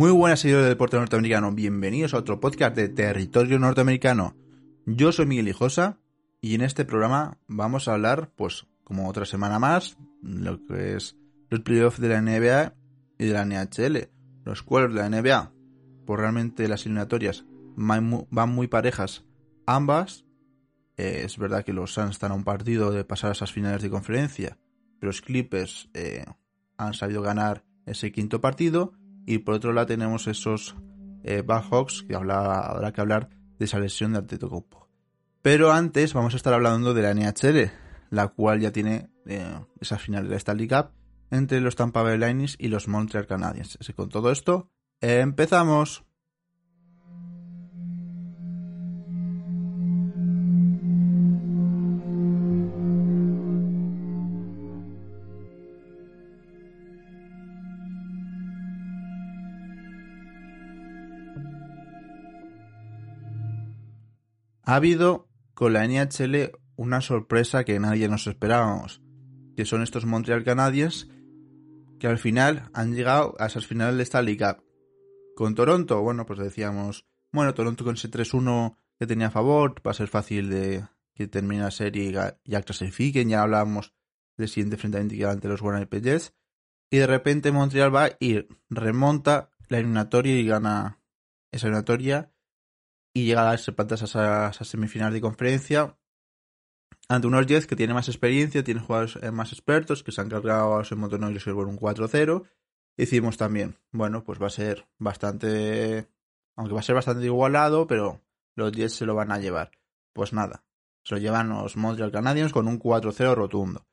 Muy buenas seguidores del deporte norteamericano, bienvenidos a otro podcast de Territorio Norteamericano. Yo soy Miguel Hijosa y en este programa vamos a hablar, pues como otra semana más, lo que es los playoffs de la NBA y de la NHL. Los cuales de la NBA, pues realmente las eliminatorias van muy parejas ambas. Eh, es verdad que los Suns están a un partido de pasar a esas finales de conferencia, pero los Clippers eh, han sabido ganar ese quinto partido y por otro lado tenemos esos eh, Hawks, que habrá que hablar de esa lesión de Antetokounmpo. Pero antes vamos a estar hablando de la NHL, la cual ya tiene eh, esa final de la Stanley Cup entre los Tampa Bay Lightning y los Montreal Canadiens. Con todo esto, empezamos. Ha habido con la NHL una sorpresa que nadie nos esperábamos, que son estos Montreal Canadiens que al final han llegado a esas finales de esta liga. Con Toronto, bueno, pues decíamos, bueno, Toronto con ese 3-1 que tenía a favor, va a ser fácil de que termine la serie y ya clasifiquen, ya hablábamos del siguiente enfrentamiento que ante los Winnipeg Jets, y de repente Montreal va y remonta la eliminatoria y gana esa eliminatoria y llega a patas a esa, semifinal de conferencia ante unos Jets que tienen más experiencia, tienen jugadores eh, más expertos, que se han cargado a los Montenegro y un 4-0. Hicimos también, bueno, pues va a ser bastante, aunque va a ser bastante igualado, pero los Jets se lo van a llevar. Pues nada, se lo llevan los Montreal Canadiens con un 4-0 rotundo.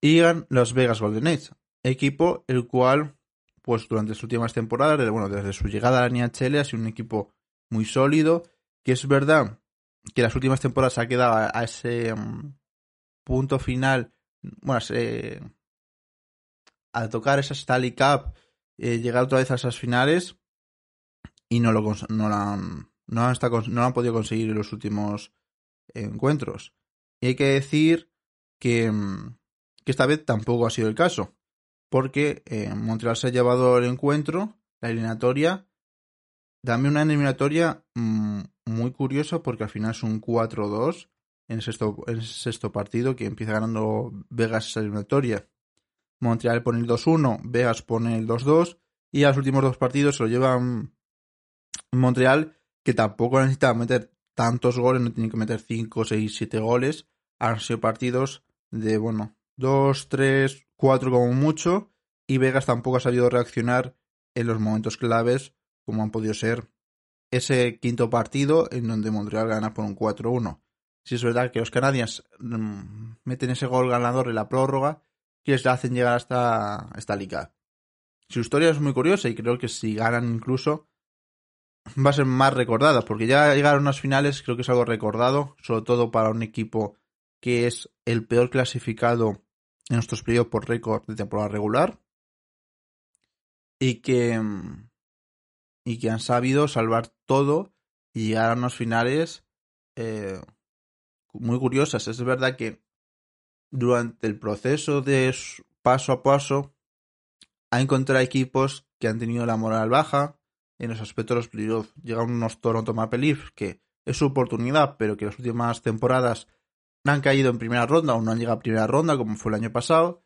Y llegan los Vegas Golden Knights, equipo el cual, pues durante sus últimas temporadas, bueno, desde su llegada a la NHL ha sido un equipo muy sólido, que es verdad que las últimas temporadas ha quedado a, ese mm, punto final, bueno, a tocar esa Stanley Cup, eh, llegar otra vez a esas finales y no lo, han, no han, podido conseguir en los últimos encuentros. Y hay que decir que, mm, esta vez tampoco ha sido el caso, porque eh, Montreal se ha llevado el encuentro, la eliminatoria, también una eliminatoria mm, muy curiosa porque al final es un 4-2 en, sexto, en sexto partido que empieza ganando Vegas esa eliminatoria. Montreal pone el 2-1, Vegas pone el 2-2 y a los últimos dos partidos se lo llevan Montreal que tampoco necesita meter tantos goles, no tiene que meter 5, 6, 7 goles. Han sido partidos de, bueno, 2, 3, 4 como mucho y Vegas tampoco ha sabido reaccionar en los momentos claves como han podido ser ese quinto partido en donde Montreal gana por un 4-1. Si es verdad que los canadiens mm, meten ese gol ganador en la prórroga que les hacen llegar hasta esta liga. Su historia es muy curiosa y creo que si ganan incluso va a ser más recordada, porque ya llegaron a las finales, creo que es algo recordado, sobre todo para un equipo que es el peor clasificado en nuestros periodos por récord de temporada regular y que mm, y que han sabido salvar todo y llegar a unos finales eh, muy curiosas. Es verdad que durante el proceso de paso a paso ha encontrado equipos que han tenido la moral baja en los aspectos de los playoffs. Llegan unos Toronto Maple Leafs que es su oportunidad, pero que las últimas temporadas no han caído en primera ronda o no han llegado a primera ronda como fue el año pasado.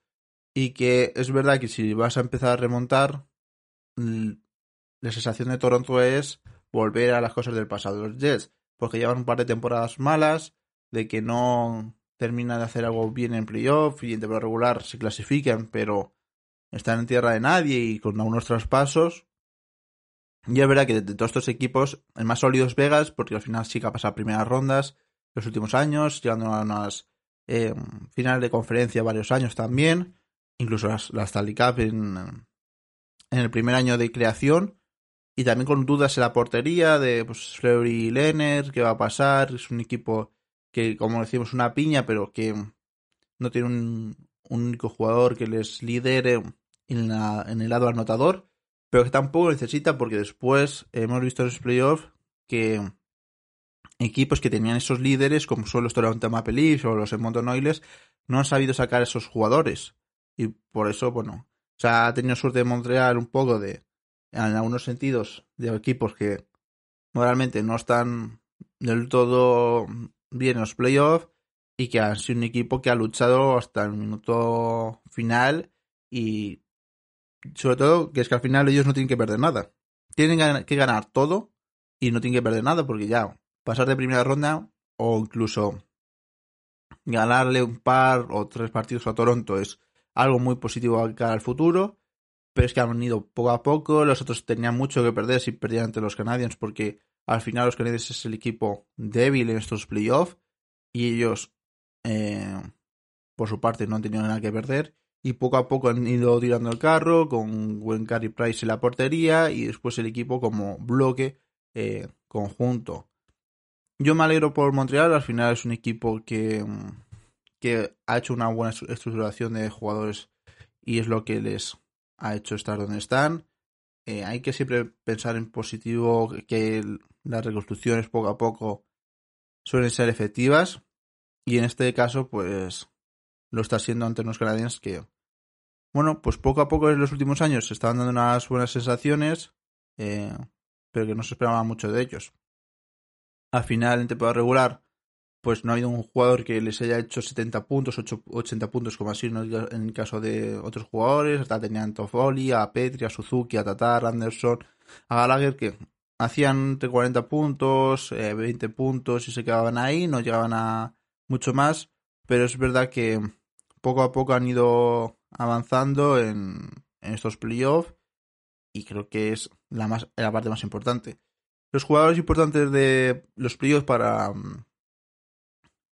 Y que es verdad que si vas a empezar a remontar, la sensación de Toronto es volver a las cosas del pasado. Los Jets, porque llevan un par de temporadas malas, de que no terminan de hacer algo bien en playoff y en temporada regular se clasifican, pero están en tierra de nadie y con algunos traspasos. Y es verdad que de, todos estos equipos, el más sólido es Vegas, porque al final sí que ha pasado primeras rondas los últimos años, llegando a unas eh, finales de conferencia varios años también, incluso las, la Stanley Cup en, en el primer año de creación y también con dudas en la portería de pues, Fleury y Lenner, qué va a pasar. Es un equipo que, como decimos, una piña, pero que no tiene un, único jugador que les lidere en, el lado anotador, pero que tampoco necesita porque después hemos visto en los playoffs que equipos que tenían esos líderes, como son los Toronto Maple Leafs o los Edmonton Oilers, no han sabido sacar esos jugadores. Y por eso, bueno, o sea, ha tenido suerte de Montreal un poco de, en algunos sentidos, de equipos que moralmente no están del todo bien en los playoffs y que han sido un equipo que ha luchado hasta el minuto final y sobre todo que es que al final ellos no tienen que perder nada. Tienen que ganar todo y no tienen que perder nada porque ya pasar de primera ronda o incluso ganarle un par o tres partidos a Toronto es algo muy positivo cara al futuro, pero es que han ido poco a poco, los otros tenían mucho que perder si perdían ante los Canadiens porque al final los Canadiens es el equipo débil en estos playoffs y ellos eh, por su parte no han tenido nada que perder y poco a poco han ido tirando el carro con Carey Price en la portería y después el equipo como bloque eh, conjunto. Yo me alegro por Montreal, al final es un equipo que que ha hecho una buena estructuración de jugadores y es lo que les ha hecho estar donde están. Eh, hay que siempre pensar en positivo, que las reconstrucciones poco a poco suelen ser efectivas y en este caso pues lo está siendo ante unos canadienses que bueno pues poco a poco en los últimos años se estaban dando unas buenas sensaciones eh, pero que no se esperaba mucho de ellos al final en temporada regular pues no ha habido un jugador que les haya hecho 70 puntos, 80 puntos, como así en el caso de otros jugadores. Hasta tenían Toffoli, a Petri, a Suzuki, a Tatar, Anderson, a Gallagher, que hacían entre 40 puntos, 20 eh, puntos y se quedaban ahí, no llegaban a mucho más. Pero es verdad que poco a poco han ido avanzando en, en estos playoffs y creo que es la, más, la parte más importante. Los jugadores importantes de los playoffs para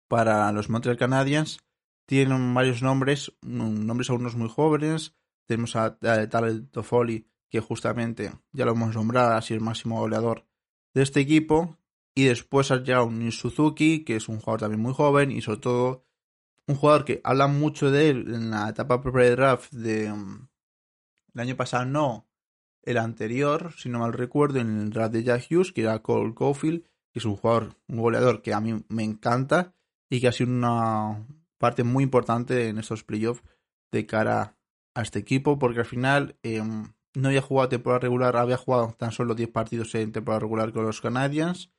para los Montreal Canadiens tienen varios nombres, nombres algunos muy jóvenes. Tenemos a, Talent Toffoli, que justamente ya lo hemos nombrado, sido el máximo goleador de este equipo. Y después hay un Suzuki, que es un jugador también muy joven y sobre todo un jugador que habla mucho de él en la etapa pre-draft de mm, el año pasado, no el anterior, si no mal recuerdo, en el draft de Jack Hughes, que era Cole Caulfield, que es un jugador, un goleador que a mí me encanta y que ha sido una parte muy importante en estos playoffs de cara a este equipo, porque al final em, no había jugado temporada regular, había jugado tan solo 10 partidos en temporada regular con los Canadiens,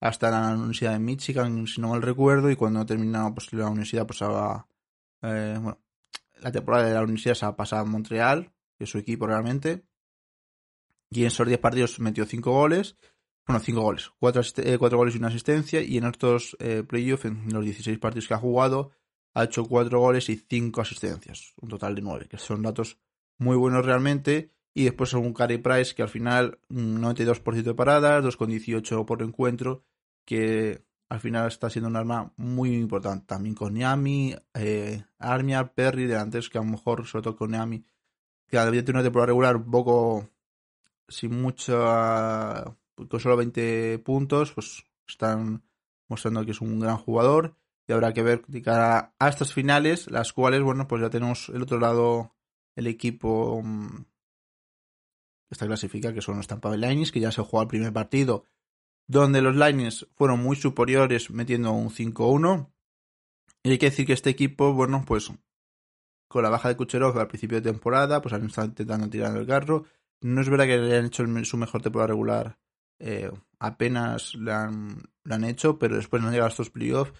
hasta la Universidad de Michigan, si no mal recuerdo, y cuando terminado pues, la universidad pasaba, eh, bueno, la temporada de la universidad se ha pasado a Montreal, que es su equipo realmente, y en esos 10 partidos metió 5 goles, bueno, 5 goles, 4 eh, cuatro, goles y una asistencia. Y en estos eh, playoffs, en los 16 partidos que ha jugado, ha hecho 4 goles y 5 asistencias. Un total de 9, que son datos muy buenos realmente. Y después un Carey Price que al final 92% mm, de paradas, 2,18 por encuentro, que al final está siendo un arma muy importante. También con Niami, eh, Armia, Perry, delanteros que a lo mejor, sobre todo con Niami, que había tenido una temporada regular un poco sin mucha con solo 20 puntos, pues están mostrando que es un gran jugador y habrá que ver de cara a estas finales, las cuales, bueno, pues ya tenemos el otro lado, el equipo mm, esta clasifica, que son los Tampa Bay Lightning, que ya se jugó el primer partido, donde los Lightning fueron muy superiores metiendo un 5-1. Y hay que decir que este equipo, bueno, pues con la baja de Kucherov al principio de temporada, pues han estado intentando tirar el carro. No es verdad que hayan hecho su mejor temporada regular eh, apenas lo han, han, hecho, pero después no han llegado a estos playoffs.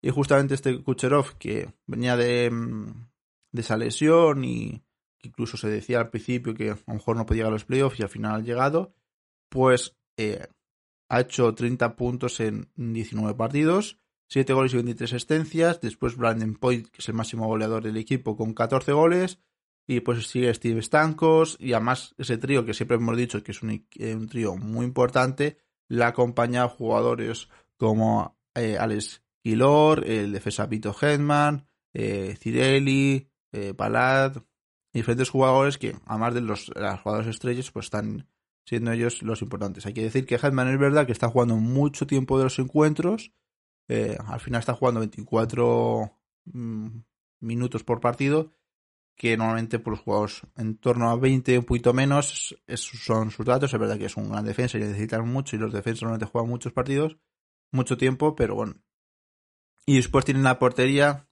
Y justamente este Kucherov, que venía de, mm, de esa lesión y incluso se decía al principio que a lo mejor no podía llegar a los playoffs y al final ha llegado, pues eh, ha hecho 30 puntos en 19 partidos, 7 goles y 23 asistencias. Después Brandon Point, que es el máximo goleador del equipo, con 14 goles. Y pues sigue Steve Stankos y además ese trío que siempre hemos dicho que es un, un trío muy importante, le acompaña a jugadores como eh, Alex Quilor, el defensa Vito Hedman, eh, Cirelli, eh, Palad, diferentes jugadores que, además de los, jugadores estrellas, pues están siendo ellos los importantes. Hay que decir que Hedman es verdad que está jugando mucho tiempo de los encuentros, eh, al final está jugando 24 mm, minutos por partido, que normalmente por los jugadores en torno a 20, un poquito menos, son sus datos. Es verdad que es un gran defensa y necesitan mucho, y los defensas normalmente juegan muchos partidos, mucho tiempo, pero bueno. Y después tienen la portería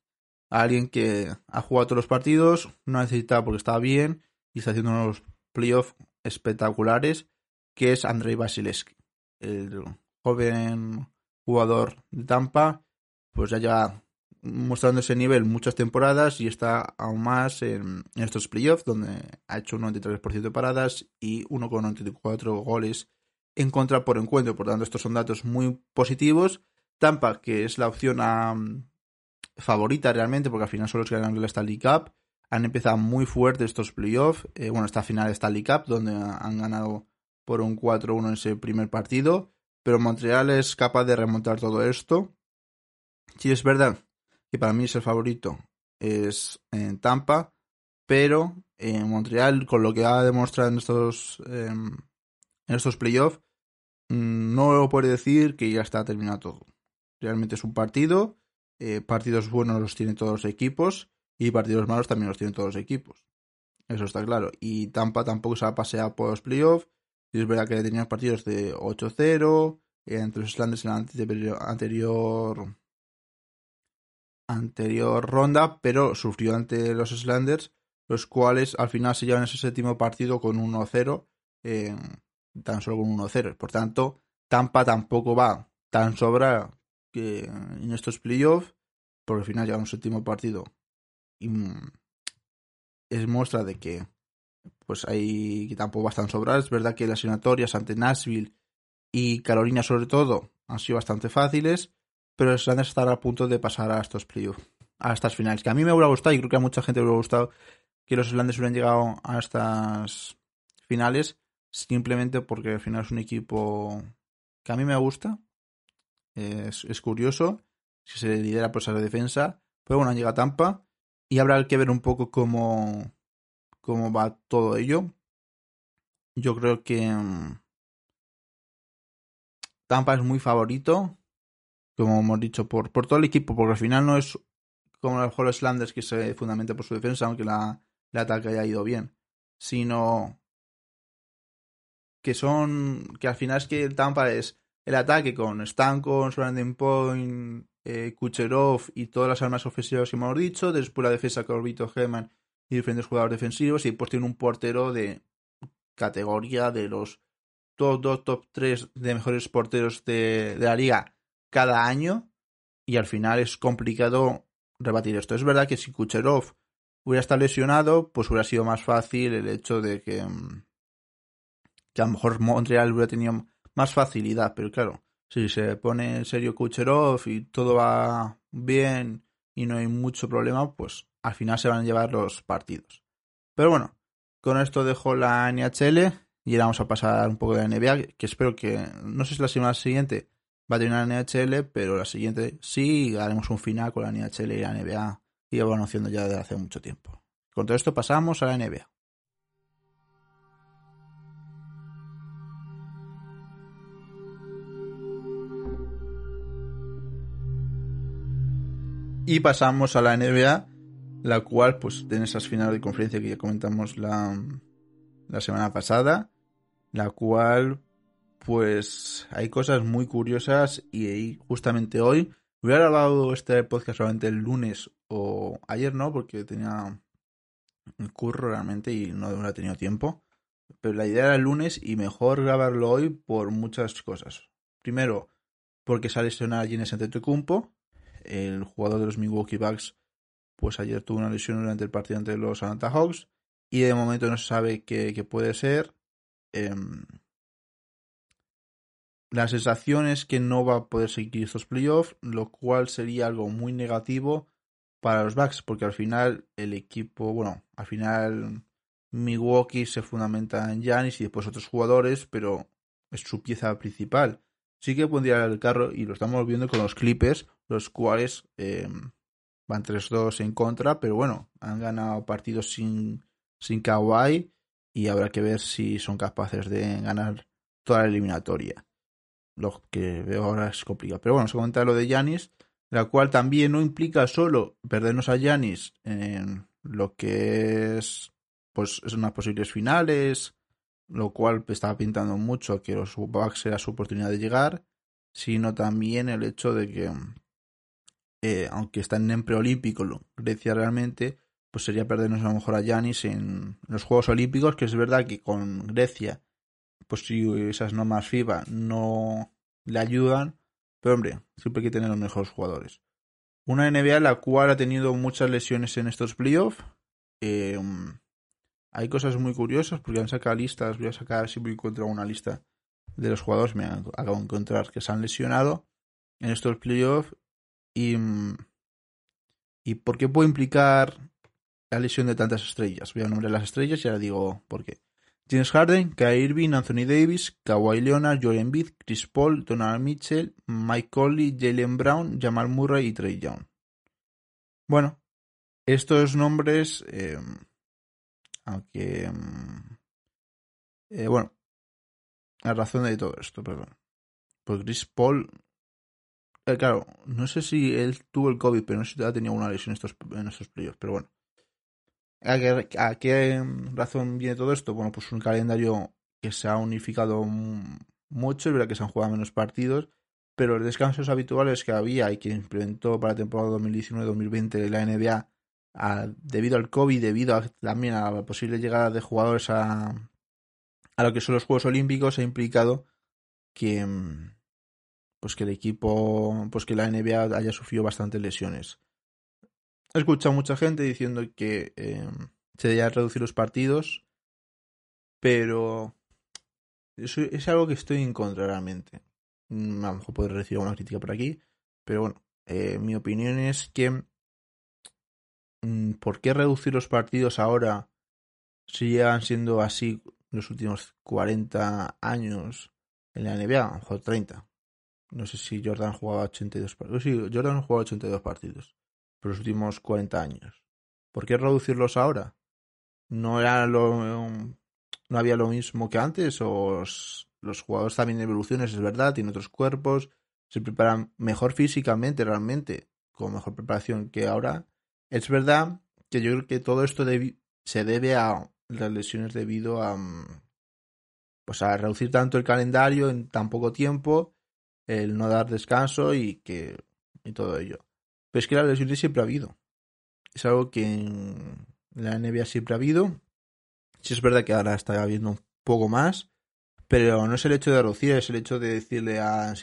a alguien que ha jugado todos los partidos, no necesita porque está bien y está haciendo unos playoffs espectaculares, que es Andrei Vasilevsky, el joven jugador de Tampa, pues ya lleva mostrando ese nivel muchas temporadas y está aún más en, estos playoffs donde ha hecho un 93% de paradas y 1,94 goles en contra por encuentro. Por tanto, estos son datos muy positivos. Tampa, que es la opción favorita realmente, porque al final son los que ganan la Stanley Cup, han empezado muy fuerte estos playoffs. Eh, bueno, esta final de Stanley Cup, donde han ganado por un 4-1 en ese primer partido. Pero Montreal es capaz de remontar todo esto. Sí, es verdad que para mí es el favorito, es en Tampa, pero en Montreal, con lo que ha demostrado en estos, em, en estos playoffs, mm, no puede decir que ya está terminado todo. Realmente es un partido, eh, partidos buenos los tienen todos los equipos y partidos malos también los tienen todos los equipos. Eso está claro. Y Tampa tampoco se ha paseado por los playoffs. Y es verdad que tenía partidos de 8-0, entre los Islanders en la anterior anterior ronda, pero sufrió ante los Islanders, los cuales al final se llevan ese séptimo partido con 1-0, eh, tan solo con 1-0. Por tanto, Tampa tampoco va tan sobra que en estos playoffs, porque al final lleva un séptimo partido y mm, es muestra de que pues ahí que tampoco están sobradas. Es verdad que las eliminatorias ante Nashville y Carolina sobre todo han sido bastante fáciles, pero los Islanders están a punto de pasar a estos playoffs, a estas finales. Que a mí me hubiera gustado y creo que a mucha gente le hubiera gustado que los Islanders hubieran llegado a estas finales simplemente porque al final es un equipo que a mí me gusta. Es, es curioso. Si se lidera por esa defensa. Pero bueno, llega Tampa. Y habrá que ver un poco cómo, cómo va todo ello. Yo creo que mm, Tampa es muy favorito como hemos dicho, por, por todo el equipo, porque al final no es como los Islanders que se fundamenta por su defensa, aunque la, el ataque haya ido bien, sino que son, que al final es que el Tampa es el ataque con Stankos, Brandon Point, eh, Kucherov y todas las armas ofensivas que hemos dicho, después la defensa con Vito Geman y diferentes jugadores defensivos, y después tiene un portero de categoría de los top 2, top 3 de mejores porteros de la liga cada año y al final es complicado rebatir esto. Es verdad que si Kucherov hubiera estado lesionado, pues hubiera sido más fácil el hecho de que, mm, que a lo mejor Montreal hubiera tenido más facilidad, pero claro, si se pone en serio Kucherov y todo va bien y no hay mucho problema, pues al final se van a llevar los partidos. Pero bueno, con esto dejo la NHL y vamos a pasar un poco de NBA, que espero que, no sé si la semana siguiente va a terminar la NHL, pero la siguiente sí haremos un final con la NHL y la NBA y ya van haciendo ya desde hace mucho tiempo. Con todo esto pasamos a la NBA. Y pasamos a la NBA, la cual pues tiene esas finales de conferencia que ya comentamos la, la semana pasada, la cual pues hay cosas muy curiosas y justamente hoy hubiera grabado este podcast solamente el lunes o ayer no, porque tenía un curro realmente y no hubiera tenido tiempo. Pero la idea era el lunes y mejor grabarlo hoy por muchas cosas. Primero, porque se ha lesionado Giannis Antetokounmpo, el jugador de los Milwaukee Bucks, pues ayer tuvo una lesión durante el partido ante los Atlanta Hawks y de momento no se sabe qué, puede ser. Em, la sensación es que no va a poder seguir estos playoffs, lo cual sería algo muy negativo para los Bucks, porque al final el equipo, bueno, al final Milwaukee se fundamenta en Giannis y después otros jugadores, pero es su pieza principal. Sí que pondría el carro y lo estamos viendo con los Clippers, los cuales eh, van 3-2 en contra, pero bueno, han ganado partidos sin, sin Kawhi y habrá que ver si son capaces de ganar toda la eliminatoria. Lo que veo ahora es complicado. Pero bueno, se comenta lo de Yanis, la cual también no implica solo perdernos a Yanis en lo que es pues es unas posibles finales, lo cual estaba pintando mucho que los Bucks era su oportunidad de llegar, sino también el hecho de que eh, aunque están en preolímpico Grecia realmente, pues sería perdernos a lo mejor a Yanis en los Juegos Olímpicos, que es verdad que con Grecia, pues si esas normas FIBA no le ayudan, pero hombre, siempre hay que tener los mejores jugadores. Una NBA la cual ha tenido muchas lesiones en estos playoffs. Eh, hay cosas muy curiosas porque han sacado listas, voy a sacar si a encontrar una lista de los jugadores, me acabo de encontrar que se han lesionado en estos playoffs y, y por qué puede implicar la lesión de tantas estrellas. Voy a nombrar las estrellas y ahora digo por qué. James Harden, Kyrie Irving, Anthony Davis, Kawhi Leonard, Joel Embiid, Chris Paul, Donald Mitchell, Mike Conley, Jalen Brown, Jamal Murray y Trey Young. Bueno, estos nombres, eh, aunque, mm, eh, bueno, la razón de todo esto, perdón. Pues Chris Paul, eh, claro, no sé si él tuvo el COVID, pero no sé si ha tenido una lesión en estos playoffs, pero bueno. ¿A qué, razón viene todo esto? Bueno, pues un calendario que se ha unificado mucho, es verdad que se han jugado menos partidos, pero los descansos habituales que había y que implementó para la temporada 2019-2020 la NBA debido al COVID, debido también a la posible llegada de jugadores a, a lo que son los Juegos Olímpicos, ha implicado que pues que el equipo, pues que la NBA haya sufrido bastantes lesiones. He escuchado mucha gente diciendo que eh, se debería reducir los partidos, pero eso es algo que estoy en contra realmente. Mm, a lo mejor puedo recibir una crítica por aquí, pero bueno, eh, mi opinión es que mm, ¿por qué reducir los partidos ahora si llegan siendo así los últimos 40 años en la NBA? A lo mejor 30. No sé si Jordan jugaba 82 partidos. Sí, Jordan jugaba 82 partidos por los últimos 40 años. ¿Por qué reducirlos ahora? ¿No era lo no había lo mismo que antes o los, jugadores también evoluciones, es verdad, tienen otros cuerpos, se preparan mejor físicamente realmente, con mejor preparación que ahora. Es verdad que yo creo que todo esto se debe a las lesiones debido a pues a reducir tanto el calendario en tan poco tiempo, el no dar descanso y que y todo ello. Pero es que la lesión siempre ha habido. Es algo que en la NBA siempre ha habido. Sí es verdad que ahora está habiendo un poco más, pero no es el hecho de reducir, es el hecho de decirle a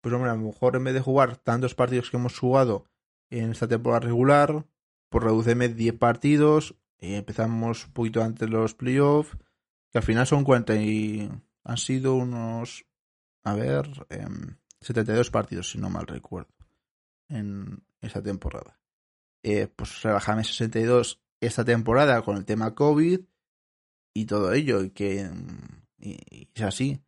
pues hombre, a lo mejor en vez de jugar tantos partidos que hemos jugado en esta temporada regular, pues reduceme 10 partidos, y empezamos un poquito antes los playoffs, que al final son 40 y han sido unos, a ver, 72 em, partidos, si no mal recuerdo, en, esa temporada. Eh, pues rebajame 62 esta temporada con el tema COVID y todo ello, y que y, es así.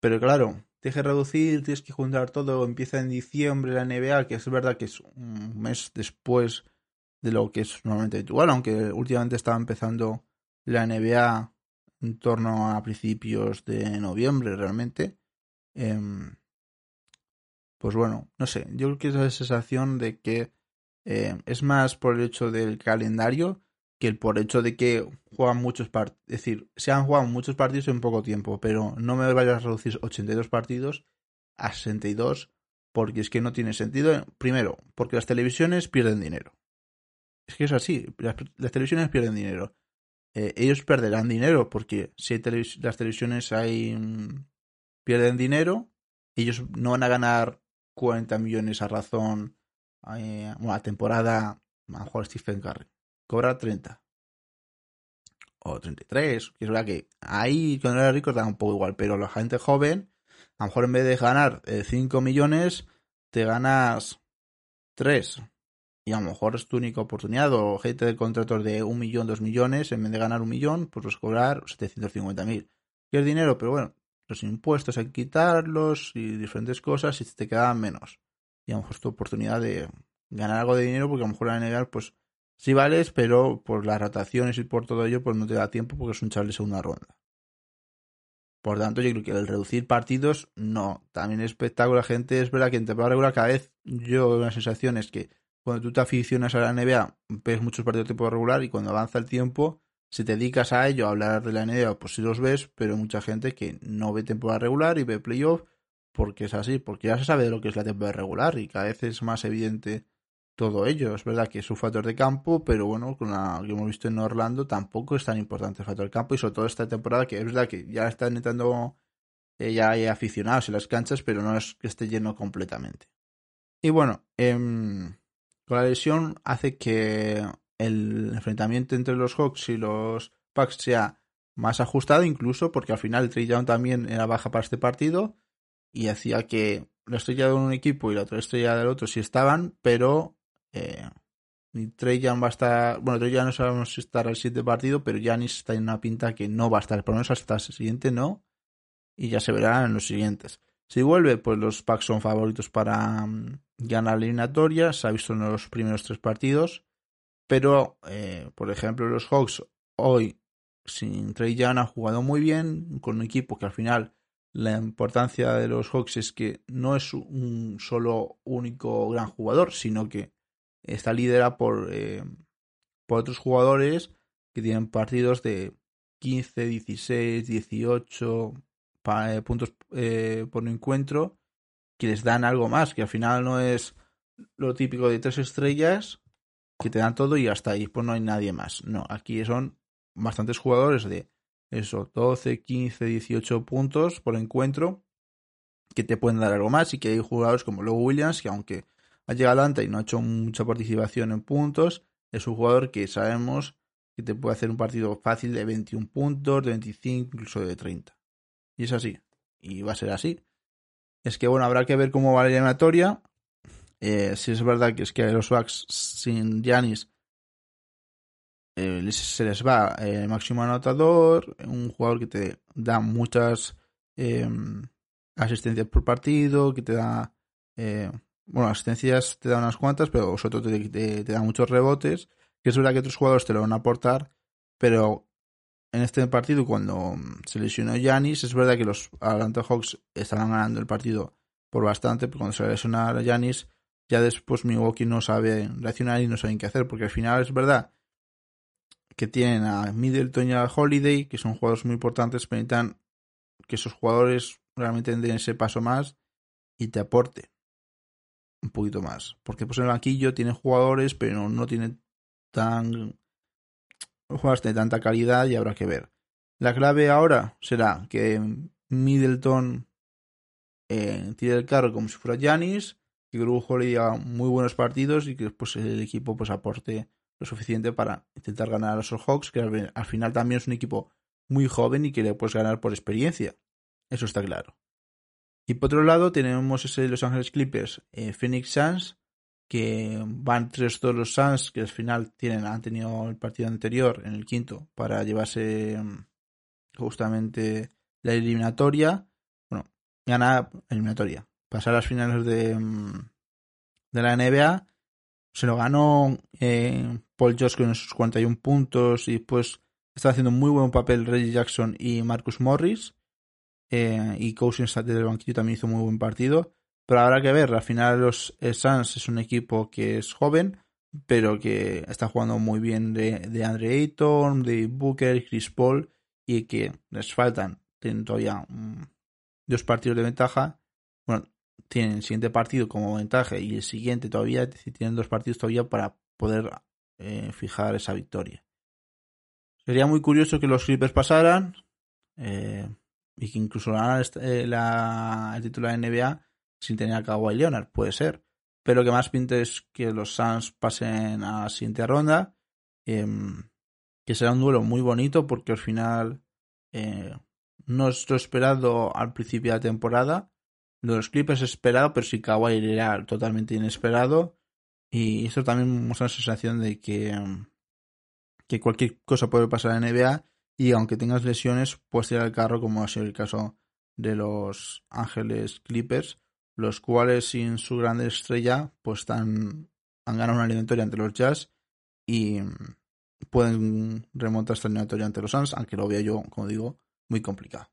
Pero claro, tienes que reducir, tienes que juntar todo, empieza en diciembre la NBA, que es verdad que es un mes después de lo que es normalmente habitual, aunque últimamente estaba empezando la NBA en torno a principios de noviembre realmente. Em, pues bueno, no sé, yo creo que es la sensación de que eh, es más por el hecho del calendario que el por el hecho de que juegan muchos partidos, es decir, se han jugado muchos partidos en poco tiempo, pero no me vayas a reducir 82 partidos a 62 porque es que no tiene sentido. Primero, porque las televisiones pierden dinero. Es que es así, las, televisiones pierden dinero. Eh, ellos perderán dinero porque si las televisiones hay, mm, pierden dinero, ellos no van a ganar 40 millones a razón eh, una temporada, a lo mejor Stephen Curry cobra 30 o 33, que es verdad que ahí cuando era rico da un poco igual, pero la gente joven, a lo mejor en vez de ganar 5 eh, millones, te ganas 3. y a lo mejor es tu única oportunidad o gente de contratos de un millón, dos millones, en vez de ganar un millón, pues vas a cobrar 750 mil. Que es dinero, pero bueno, los impuestos hay que quitarlos y diferentes cosas y te quedan menos. Y a lo mejor tu oportunidad de ganar algo de dinero porque a lo mejor la negar pues sí vales, pero por las rotaciones y por todo ello pues no te da tiempo porque es un chaval de segunda ronda. Por tanto, yo creo que el reducir partidos, no. También es espectáculo. La gente es verdad que en temporada regular cada vez yo la sensación es que cuando tú te aficionas a la NBA, ves muchos partidos de temporada regular y cuando avanza el tiempo, si te dedicas a ello, a hablar de la NBA, pues sí los ves, pero mucha gente que no ve temporada regular y ve playoff porque es así, porque ya se sabe de lo que es la temporada regular y cada vez es más evidente todo ello. Es verdad que es un factor de campo, pero bueno, con la que hemos visto en Orlando tampoco es tan importante el factor de campo y sobre todo esta temporada que es verdad que ya están entrando, eh, ya hay aficionados en las canchas, pero no es que esté lleno completamente. Y bueno, em, con la lesión hace que el enfrentamiento entre los Hawks y los Bucks sea más ajustado incluso porque al final Trey Young también era baja para este partido y hacía que la estrella de un equipo y la otra estrella del otro sí estaban, pero eh, Trey Young va a estar. Bueno, Trey Young no sabemos si estará el siguiente partido, pero Giannis está en una pinta que no va a estar, por lo menos hasta el siguiente no. Y ya se verá en los siguientes. Si vuelve, pues los Packs son favoritos para mm, ganar la eliminatoria. Se ha visto en los primeros tres partidos. Pero, eh, por ejemplo, los Hawks hoy, sin Trey Young, han jugado muy bien. Con un equipo que al final la importancia de los Hawks es que no es un solo único gran jugador, sino que está liderada por, eh, por otros jugadores que tienen partidos de 15, 16, 18 puntos eh, por encuentro que les dan algo más, que al final no es lo típico de tres estrellas que te dan todo y hasta ahí pues no hay nadie más. No, aquí son bastantes jugadores de eso, 12, 15, 18 puntos por encuentro que te pueden dar algo más y que hay jugadores como Lowe Williams que aunque ha llegado adelante y no ha hecho mucha participación en puntos, es un jugador que sabemos que te puede hacer un partido fácil de 21 puntos, de 25, incluso de 30. Y es así. Y va a ser así. Es que bueno, habrá que ver cómo va la eliminatoria. Eh, si es verdad que es que los Bucks sin Giannis eh, se les va el máximo anotador, un jugador que te da muchas em, asistencias por partido, que te da eh, bueno, asistencias te da unas cuantas, pero sobre todo te, te, da muchos rebotes, que es verdad que otros jugadores te lo van a aportar, pero en este partido cuando se lesionó Yanis, es verdad que los Atlanta Hawks estaban ganando el partido por bastante, pero cuando se lesiona a Yanis, ya después Milwaukee no sabe reaccionar y no saben qué hacer, porque al final es verdad que tienen a Middleton y a Holiday, que son jugadores muy importantes, pero necesitan que esos jugadores realmente den ese paso más y te aporte un poquito más. Porque pues en el banquillo tiene jugadores, pero no tiene tan jugadores de tanta calidad y habrá que ver. La clave ahora será que Middleton eh, tire el carro como si fuera Janis, que Grujo le diga muy buenos partidos y que después el equipo pues aporte lo suficiente para intentar ganar a los Hawks, que al final también es un equipo muy joven y que le puedes ganar por experiencia. Eso está claro. Y por otro lado tenemos ese Los Ángeles Clippers, eh, Phoenix Suns, que van tres todos los Suns, que al final tienen, han tenido el partido anterior en el quinto para llevarse mm, justamente la eliminatoria. Bueno, ganar eliminatoria. Pasar a las finales de, mm, de la NBA. Se lo ganó eh, Paul George con sus 41 puntos y pues está haciendo muy buen papel Reggie Jackson y Marcus Morris. Eh, y Cousins desde el banquillo también hizo muy buen partido. Pero habrá que ver, al final los Suns es un equipo que es joven, pero que está jugando muy bien de, de Andre Ayton, de Booker, Chris Paul, y que les faltan, tienen todavía dos partidos de ventaja. Bueno, tienen el siguiente partido como ventaja y el siguiente todavía, decir, tienen dos partidos todavía para poder eh, fijar esa victoria. Sería muy curioso que los Clippers pasaran. Eh, y que incluso ganan eh, el título de NBA sin tener a Kawhi Leonard, puede ser. Pero lo que más pinta es que los Suns pasen a la siguiente ronda, em, que será un duelo muy bonito porque al final eh, no es lo esperado al principio de la temporada. Los Clippers esperado, pero si Kawhi era totalmente inesperado. Y eso también muestra la sensación de que, que cualquier cosa puede pasar en NBA y aunque tengas lesiones, puedes tirar el carro, como ha sido el caso de los Ángeles Clippers, los cuales sin su gran estrella, pues están, han ganado una eliminatoria ante los Jazz y pueden remontar esta eliminatoria ante los Suns, aunque lo veo yo, como digo, muy complicado.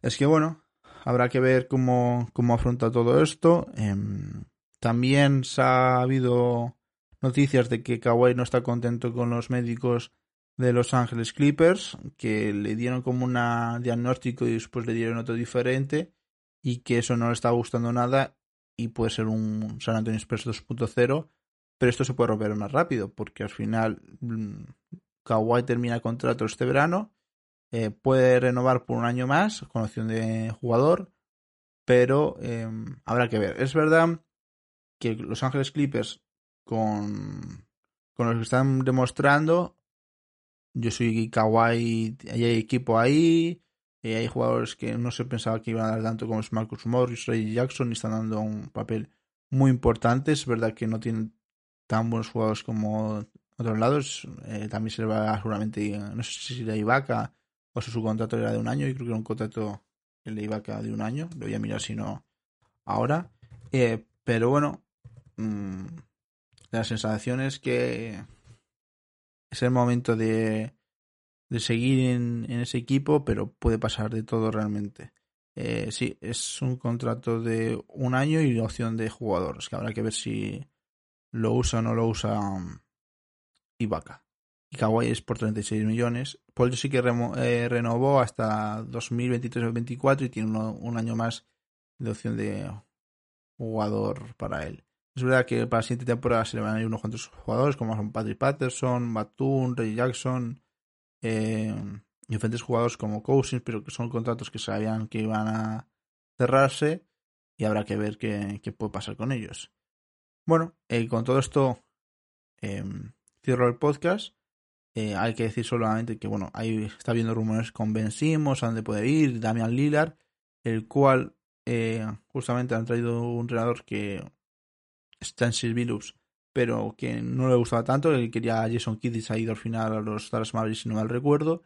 Es que bueno, habrá que ver cómo, cómo afronta todo esto. Em, también se ha habido noticias de que Kawhi no está contento con los médicos de Los Ángeles Clippers, que le dieron como un diagnóstico y después le dieron otro diferente y que eso no le está gustando nada y puede ser un San Antonio Spurs 2.0, pero esto se puede romper más rápido porque al final mm, Kawhi termina contrato este verano, eh, puede renovar por un año más con opción de jugador, pero em, habrá que ver. Es verdad que Los Ángeles Clippers con, con los que están demostrando yo soy Kawhi, hay equipo ahí, y hay jugadores que no se pensaba que iban a dar tanto como es Marcus Morris, Ray Jackson, y están dando un papel muy importante. Es verdad que no tienen tan buenos jugadores como otros lados. Eh, también se le va seguramente, no sé si la Ibaka o si su contrato era de un año, y creo que era un contrato el de Ibaka de un año. Lo voy a mirar si no ahora. Eh, pero bueno, mmm, la sensación es que es el momento de, de seguir en, ese equipo, pero puede pasar de todo realmente. Eh, sí, es un contrato de un año y opción de jugadores, que habrá que ver si lo usa o no lo usa um, Ibaka. Y Kawhi es por 36 millones. Paul sí que eh, renovó hasta 2023-2024 y tiene un año más de opción de jugador para él. Es verdad que para la siguiente temporada se le van a ir unos cuantos jugadores, como son Patrick Patterson, Batum, Ray Jackson, eh, diferentes jugadores como Cousins, pero que son contratos que sabían que iban a cerrarse y habrá que ver qué, puede pasar con ellos. Bueno, eh, con todo esto em, cierro el podcast. Eh, hay que decir solamente que, bueno, ahí está habiendo rumores con Ben Simmons, a dónde puede ir, Damian Lillard, el cual justamente han traído un entrenador que Stansel Billups, pero que no le gustaba tanto, él quería Jason Kidd ha ido al final a los Dallas Mavericks si no mal recuerdo,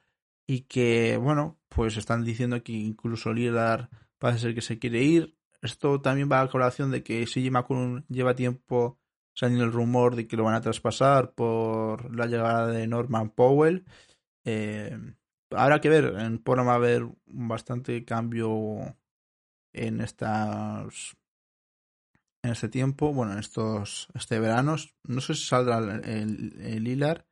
y que, bueno, pues están diciendo que incluso Lillard parece ser que se quiere ir. Esto también va a colación de que CJ McCollum lleva tiempo saliendo el rumor de que lo van a traspasar por la llegada de Norman Powell. Eh, habrá que ver, en Portland va a haber bastante cambio en estas en este tiempo, bueno, en estos, este verano, no sé si saldrá el, el.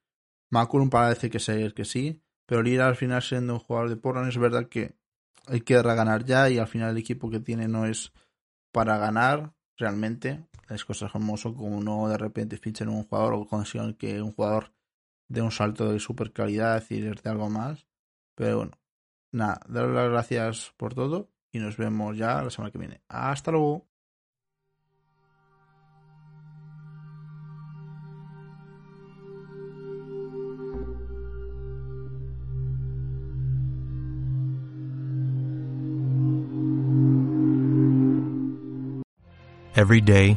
Maculum parece que ser que sí, pero Lilar al final siendo un jugador de Portland es verdad que hay que ganar ya y al final el equipo que tiene no es para ganar realmente. Las cosas como como no de repente fichen un jugador o consigan que un jugador dé un salto de super calidad y de algo más. Pero bueno, nada, daros las gracias por todo y nos vemos ya la semana que viene. Hasta luego. Every day,